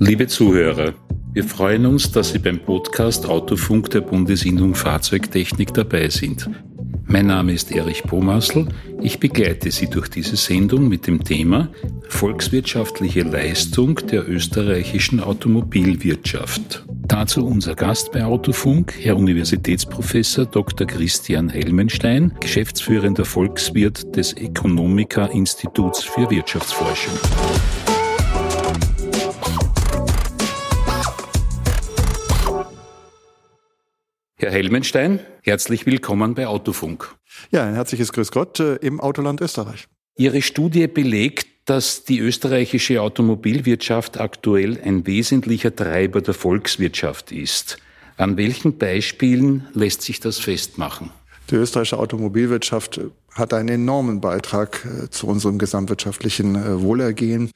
Liebe Zuhörer, wir freuen uns, dass Sie beim Podcast Autofunk der Bundesinnung Fahrzeugtechnik dabei sind. Mein Name ist Erich Pomassel. Ich begleite Sie durch diese Sendung mit dem Thema Volkswirtschaftliche Leistung der österreichischen Automobilwirtschaft. Dazu unser Gast bei Autofunk, Herr Universitätsprofessor Dr. Christian Helmenstein, geschäftsführender Volkswirt des Economica Instituts für Wirtschaftsforschung. Herr Helmenstein, herzlich willkommen bei Autofunk. Ja, ein herzliches Grüß Gott äh, im Autoland Österreich. Ihre Studie belegt, dass die österreichische Automobilwirtschaft aktuell ein wesentlicher Treiber der Volkswirtschaft ist. An welchen Beispielen lässt sich das festmachen? Die österreichische Automobilwirtschaft hat einen enormen Beitrag äh, zu unserem gesamtwirtschaftlichen äh, Wohlergehen.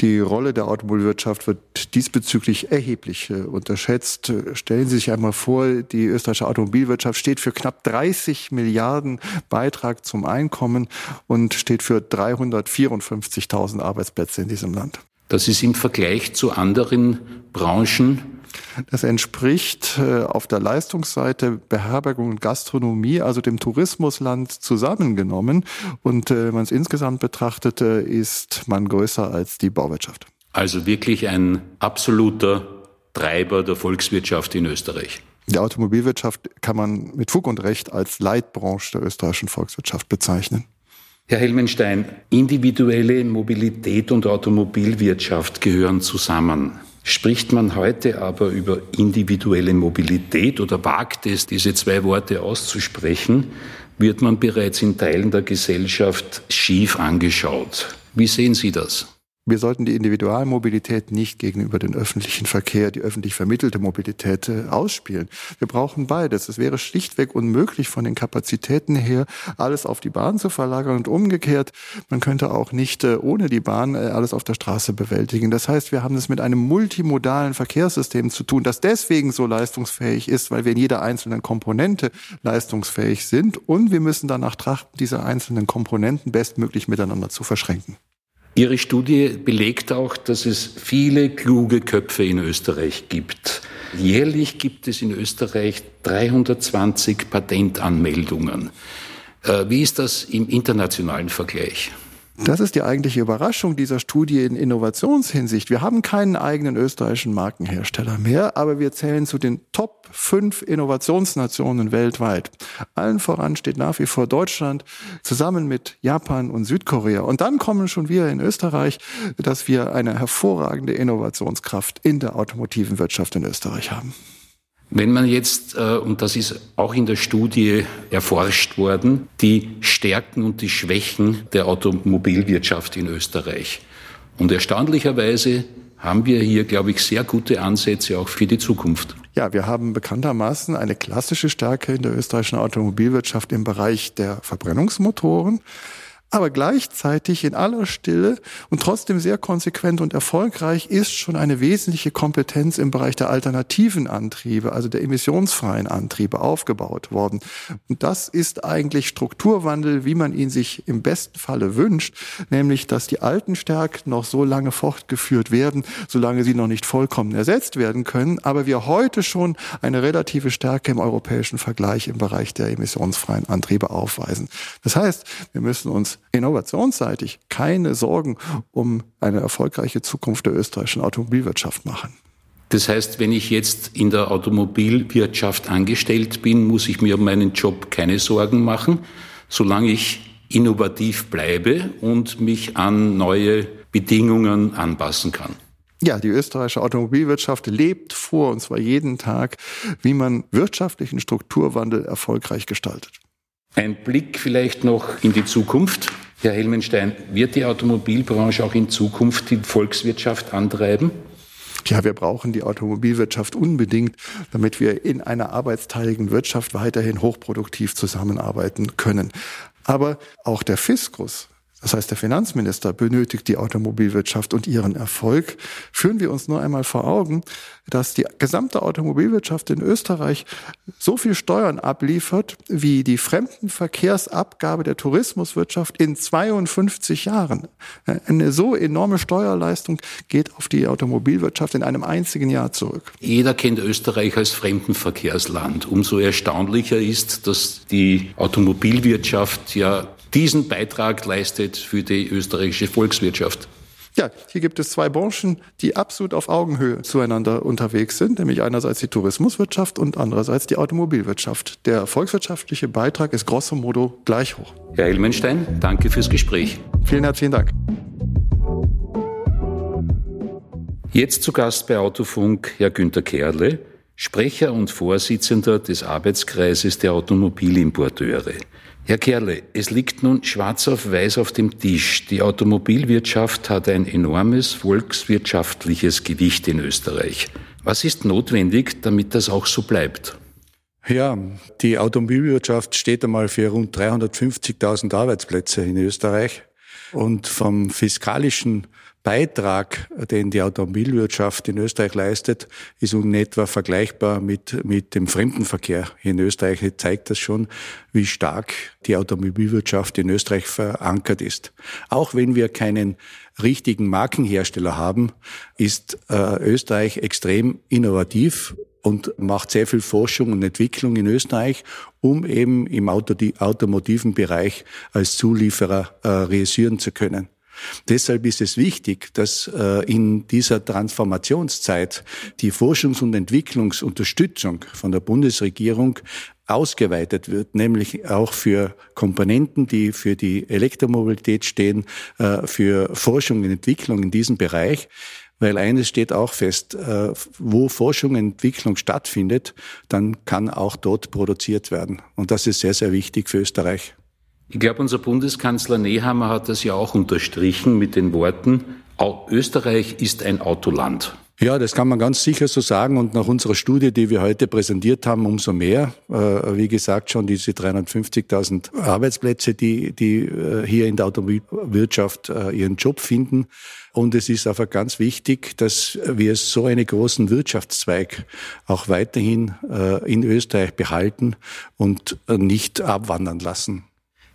Die Rolle der Automobilwirtschaft wird diesbezüglich erheblich äh, unterschätzt. Stellen Sie sich einmal vor, die österreichische Automobilwirtschaft steht für knapp 30 Milliarden Beitrag zum Einkommen und steht für 354.000 Arbeitsplätze in diesem Land. Das ist im Vergleich zu anderen Branchen das entspricht äh, auf der Leistungsseite Beherbergung und Gastronomie, also dem Tourismusland zusammengenommen. Und äh, wenn man es insgesamt betrachtet, ist man größer als die Bauwirtschaft. Also wirklich ein absoluter Treiber der Volkswirtschaft in Österreich. Die Automobilwirtschaft kann man mit Fug und Recht als Leitbranche der österreichischen Volkswirtschaft bezeichnen. Herr Helmenstein, individuelle Mobilität und Automobilwirtschaft gehören zusammen. Spricht man heute aber über individuelle Mobilität oder wagt es, diese zwei Worte auszusprechen, wird man bereits in Teilen der Gesellschaft schief angeschaut. Wie sehen Sie das? Wir sollten die Individualmobilität nicht gegenüber den öffentlichen Verkehr, die öffentlich vermittelte Mobilität äh, ausspielen. Wir brauchen beides. Es wäre schlichtweg unmöglich, von den Kapazitäten her alles auf die Bahn zu verlagern und umgekehrt. Man könnte auch nicht äh, ohne die Bahn äh, alles auf der Straße bewältigen. Das heißt, wir haben es mit einem multimodalen Verkehrssystem zu tun, das deswegen so leistungsfähig ist, weil wir in jeder einzelnen Komponente leistungsfähig sind und wir müssen danach trachten, diese einzelnen Komponenten bestmöglich miteinander zu verschränken. Ihre Studie belegt auch, dass es viele kluge Köpfe in Österreich gibt. Jährlich gibt es in Österreich 320 Patentanmeldungen. Äh, wie ist das im internationalen Vergleich? Das ist die eigentliche Überraschung dieser Studie in Innovationshinsicht. Wir haben keinen eigenen österreichischen Markenhersteller mehr, aber wir zählen zu den Top 5 Innovationsnationen weltweit. Allen voran steht nach wie vor Deutschland zusammen mit Japan und Südkorea. Und dann kommen schon wir in Österreich, dass wir eine hervorragende Innovationskraft in der automotiven Wirtschaft in Österreich haben. Wenn man jetzt, äh, und das ist auch in der Studie erforscht worden, die Stärken und die Schwächen der Automobilwirtschaft in Österreich. Und erstaunlicherweise haben wir hier, glaube ich, sehr gute Ansätze auch für die Zukunft. Ja, wir haben bekanntermaßen eine klassische Stärke in der österreichischen Automobilwirtschaft im Bereich der Verbrennungsmotoren aber gleichzeitig in aller Stille und trotzdem sehr konsequent und erfolgreich ist schon eine wesentliche Kompetenz im Bereich der alternativen Antriebe, also der emissionsfreien Antriebe aufgebaut worden. Und das ist eigentlich Strukturwandel, wie man ihn sich im besten Falle wünscht, nämlich dass die alten Stärken noch so lange fortgeführt werden, solange sie noch nicht vollkommen ersetzt werden können, aber wir heute schon eine relative Stärke im europäischen Vergleich im Bereich der emissionsfreien Antriebe aufweisen. Das heißt, wir müssen uns innovationsseitig keine Sorgen um eine erfolgreiche Zukunft der österreichischen Automobilwirtschaft machen. Das heißt, wenn ich jetzt in der Automobilwirtschaft angestellt bin, muss ich mir um meinen Job keine Sorgen machen, solange ich innovativ bleibe und mich an neue Bedingungen anpassen kann. Ja, die österreichische Automobilwirtschaft lebt vor, und zwar jeden Tag, wie man wirtschaftlichen Strukturwandel erfolgreich gestaltet. Ein Blick vielleicht noch in die Zukunft. Herr Helmenstein, wird die Automobilbranche auch in Zukunft die Volkswirtschaft antreiben? Ja, wir brauchen die Automobilwirtschaft unbedingt, damit wir in einer arbeitsteiligen Wirtschaft weiterhin hochproduktiv zusammenarbeiten können. Aber auch der Fiskus das heißt der Finanzminister, benötigt die Automobilwirtschaft und ihren Erfolg, führen wir uns nur einmal vor Augen, dass die gesamte Automobilwirtschaft in Österreich so viel Steuern abliefert, wie die Fremdenverkehrsabgabe der Tourismuswirtschaft in 52 Jahren. Eine so enorme Steuerleistung geht auf die Automobilwirtschaft in einem einzigen Jahr zurück. Jeder kennt Österreich als Fremdenverkehrsland. Umso erstaunlicher ist, dass die Automobilwirtschaft ja diesen Beitrag leistet für die österreichische Volkswirtschaft. Ja, hier gibt es zwei Branchen, die absolut auf Augenhöhe zueinander unterwegs sind, nämlich einerseits die Tourismuswirtschaft und andererseits die Automobilwirtschaft. Der volkswirtschaftliche Beitrag ist grosso modo gleich hoch. Herr Elmenstein, danke fürs Gespräch. Vielen herzlichen Dank. Jetzt zu Gast bei Autofunk Herr Günter Kerle, Sprecher und Vorsitzender des Arbeitskreises der Automobilimporteure. Herr Kerle, es liegt nun schwarz auf weiß auf dem Tisch. Die Automobilwirtschaft hat ein enormes volkswirtschaftliches Gewicht in Österreich. Was ist notwendig, damit das auch so bleibt? Ja, die Automobilwirtschaft steht einmal für rund 350.000 Arbeitsplätze in Österreich. Und vom fiskalischen Beitrag, den die Automobilwirtschaft in Österreich leistet, ist in etwa vergleichbar mit, mit dem Fremdenverkehr. In Österreich zeigt das schon, wie stark die Automobilwirtschaft in Österreich verankert ist. Auch wenn wir keinen richtigen Markenhersteller haben, ist äh, Österreich extrem innovativ und macht sehr viel Forschung und Entwicklung in Österreich, um eben im automotiven Bereich als Zulieferer äh, realisieren zu können. Deshalb ist es wichtig, dass äh, in dieser Transformationszeit die Forschungs- und Entwicklungsunterstützung von der Bundesregierung ausgeweitet wird, nämlich auch für Komponenten, die für die Elektromobilität stehen, äh, für Forschung und Entwicklung in diesem Bereich. Weil eines steht auch fest, äh, wo Forschung und Entwicklung stattfindet, dann kann auch dort produziert werden. Und das ist sehr, sehr wichtig für Österreich. Ich glaube, unser Bundeskanzler Nehammer hat das ja auch unterstrichen mit den Worten, Österreich ist ein Autoland. Ja, das kann man ganz sicher so sagen. Und nach unserer Studie, die wir heute präsentiert haben, umso mehr. Äh, wie gesagt, schon diese 350.000 Arbeitsplätze, die, die äh, hier in der Automobilwirtschaft äh, ihren Job finden. Und es ist einfach ganz wichtig, dass wir so einen großen Wirtschaftszweig auch weiterhin in Österreich behalten und nicht abwandern lassen.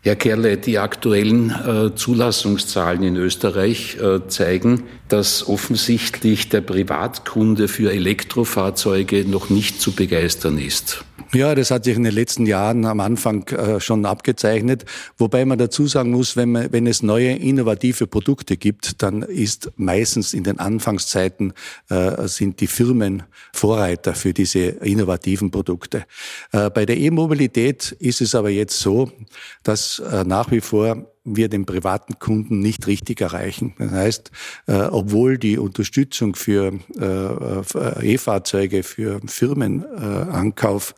Herr Kerle, die aktuellen äh, Zulassungszahlen in Österreich äh, zeigen, dass offensichtlich der Privatkunde für Elektrofahrzeuge noch nicht zu begeistern ist. Ja, das hat sich in den letzten Jahren am Anfang äh, schon abgezeichnet. Wobei man dazu sagen muss, wenn, man, wenn es neue innovative Produkte gibt, dann ist meistens in den Anfangszeiten äh, sind die Firmen Vorreiter für diese innovativen Produkte. Äh, bei der E-Mobilität ist es aber jetzt so, dass äh, nach wie vor wir den privaten Kunden nicht richtig erreichen. Das heißt, äh, obwohl die Unterstützung für äh, äh E-Fahrzeuge, für Firmenankauf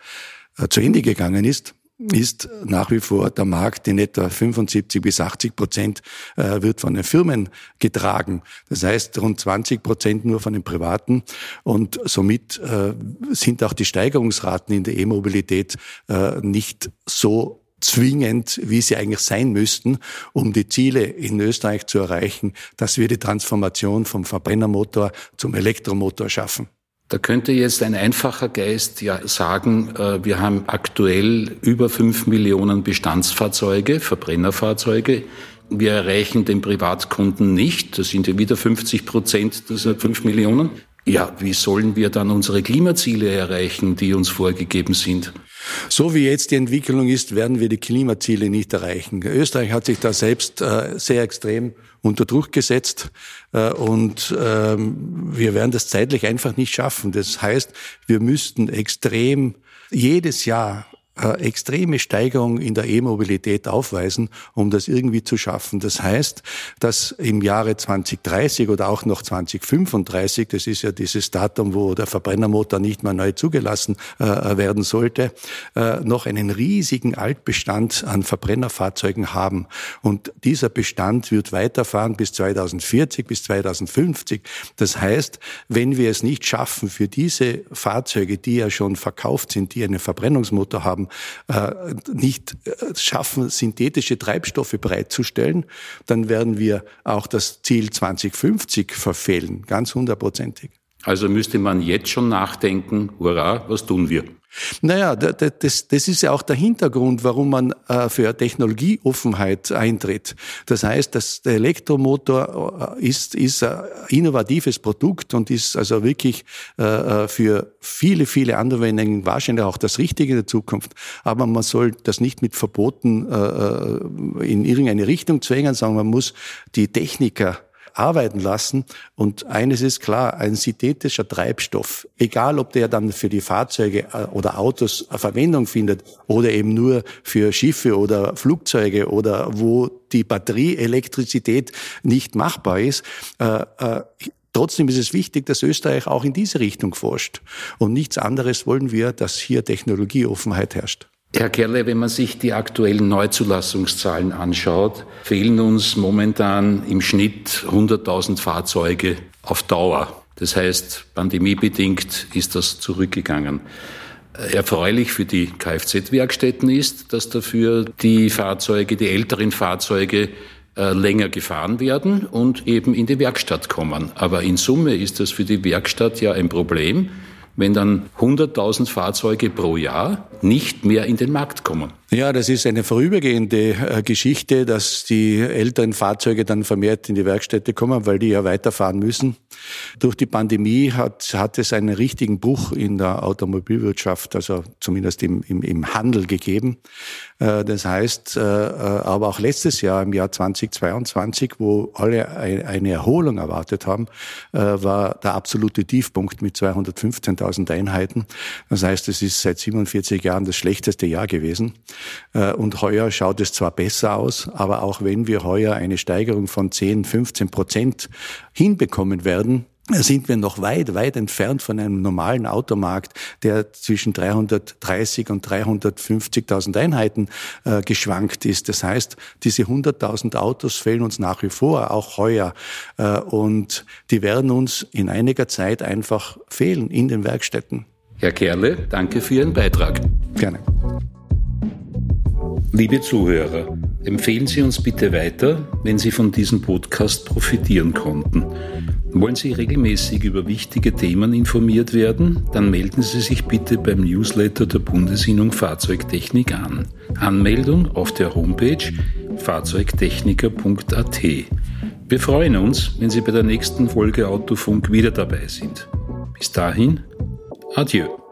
äh, zu Ende gegangen ist, ist nach wie vor der Markt in etwa 75 bis 80 Prozent äh, wird von den Firmen getragen. Das heißt rund 20 Prozent nur von den Privaten. Und somit äh, sind auch die Steigerungsraten in der E-Mobilität äh, nicht so zwingend, wie sie eigentlich sein müssten, um die Ziele in Österreich zu erreichen, dass wir die Transformation vom Verbrennermotor zum Elektromotor schaffen. Da könnte jetzt ein einfacher Geist ja sagen, äh, wir haben aktuell über fünf Millionen Bestandsfahrzeuge, Verbrennerfahrzeuge. Wir erreichen den Privatkunden nicht. Das sind ja wieder 50 Prozent dieser fünf Millionen. Ja, wie sollen wir dann unsere Klimaziele erreichen, die uns vorgegeben sind? So wie jetzt die Entwicklung ist, werden wir die Klimaziele nicht erreichen. Österreich hat sich da selbst äh, sehr extrem unter Druck gesetzt äh, und ähm, wir werden das zeitlich einfach nicht schaffen. Das heißt, wir müssten extrem jedes Jahr äh, extreme Steigerung in der E-Mobilität aufweisen, um das irgendwie zu schaffen. Das heißt, dass im Jahre 2030 oder auch noch 2035, das ist ja dieses Datum, wo der Verbrennermotor nicht mehr neu zugelassen äh, werden sollte, äh, noch einen riesigen Altbestand an Verbrennerfahrzeugen haben. Und dieser Bestand wird weiterfahren bis 2040, bis 2050. Das heißt, wenn wir es nicht schaffen, für diese Fahrzeuge, die ja schon verkauft sind, die einen Verbrennungsmotor haben, haben, äh, nicht äh, schaffen, synthetische Treibstoffe bereitzustellen, dann werden wir auch das Ziel 2050 verfehlen, ganz hundertprozentig. Also müsste man jetzt schon nachdenken, hurra, was tun wir? Naja, das, das ist ja auch der Hintergrund, warum man äh, für Technologieoffenheit eintritt. Das heißt, dass der Elektromotor äh, ist, ist ein innovatives Produkt und ist also wirklich äh, für viele, viele Anwendungen wahrscheinlich auch das Richtige in der Zukunft. Aber man soll das nicht mit Verboten in irgendeine Richtung zwängen, sondern man muss die Techniker arbeiten lassen. Und eines ist klar, ein synthetischer Treibstoff, egal ob der dann für die Fahrzeuge äh, oder Autos Verwendung findet oder eben nur für Schiffe oder Flugzeuge oder wo die Batterieelektrizität nicht machbar ist, äh, äh, Trotzdem ist es wichtig, dass Österreich auch in diese Richtung forscht. Und nichts anderes wollen wir, dass hier Technologieoffenheit herrscht. Herr Kerle, wenn man sich die aktuellen Neuzulassungszahlen anschaut, fehlen uns momentan im Schnitt 100.000 Fahrzeuge auf Dauer. Das heißt, pandemiebedingt ist das zurückgegangen. Erfreulich für die Kfz-Werkstätten ist, dass dafür die Fahrzeuge, die älteren Fahrzeuge äh, länger gefahren werden und eben in die Werkstatt kommen. Aber in Summe ist das für die Werkstatt ja ein Problem, wenn dann 100.000 Fahrzeuge pro Jahr nicht mehr in den Markt kommen. Ja, das ist eine vorübergehende äh, Geschichte, dass die älteren Fahrzeuge dann vermehrt in die Werkstätte kommen, weil die ja weiterfahren müssen. Durch die Pandemie hat, hat es einen richtigen Bruch in der Automobilwirtschaft, also zumindest im, im, im Handel gegeben. Äh, das heißt, äh, aber auch letztes Jahr, im Jahr 2022, wo alle eine Erholung erwartet haben, war der absolute Tiefpunkt mit 215.000 Einheiten. Das heißt, es ist seit 47 Jahren das schlechteste Jahr gewesen. Äh, und heuer schaut es zwar besser aus, aber auch wenn wir heuer eine Steigerung von 10, 15 Prozent hinbekommen werden, sind wir noch weit, weit entfernt von einem normalen Automarkt, der zwischen 330 und 350.000 Einheiten äh, geschwankt ist. Das heißt, diese 100.000 Autos fehlen uns nach wie vor, auch heuer. Äh, und die werden uns in einiger Zeit einfach fehlen in den Werkstätten. Herr Kerle, danke für Ihren Beitrag. Gerne. Liebe Zuhörer, empfehlen Sie uns bitte weiter, wenn Sie von diesem Podcast profitieren konnten. Wollen Sie regelmäßig über wichtige Themen informiert werden? Dann melden Sie sich bitte beim Newsletter der Bundesinnung Fahrzeugtechnik an. Anmeldung auf der Homepage fahrzeugtechniker.at. Wir freuen uns, wenn Sie bei der nächsten Folge Autofunk wieder dabei sind. Bis dahin, adieu.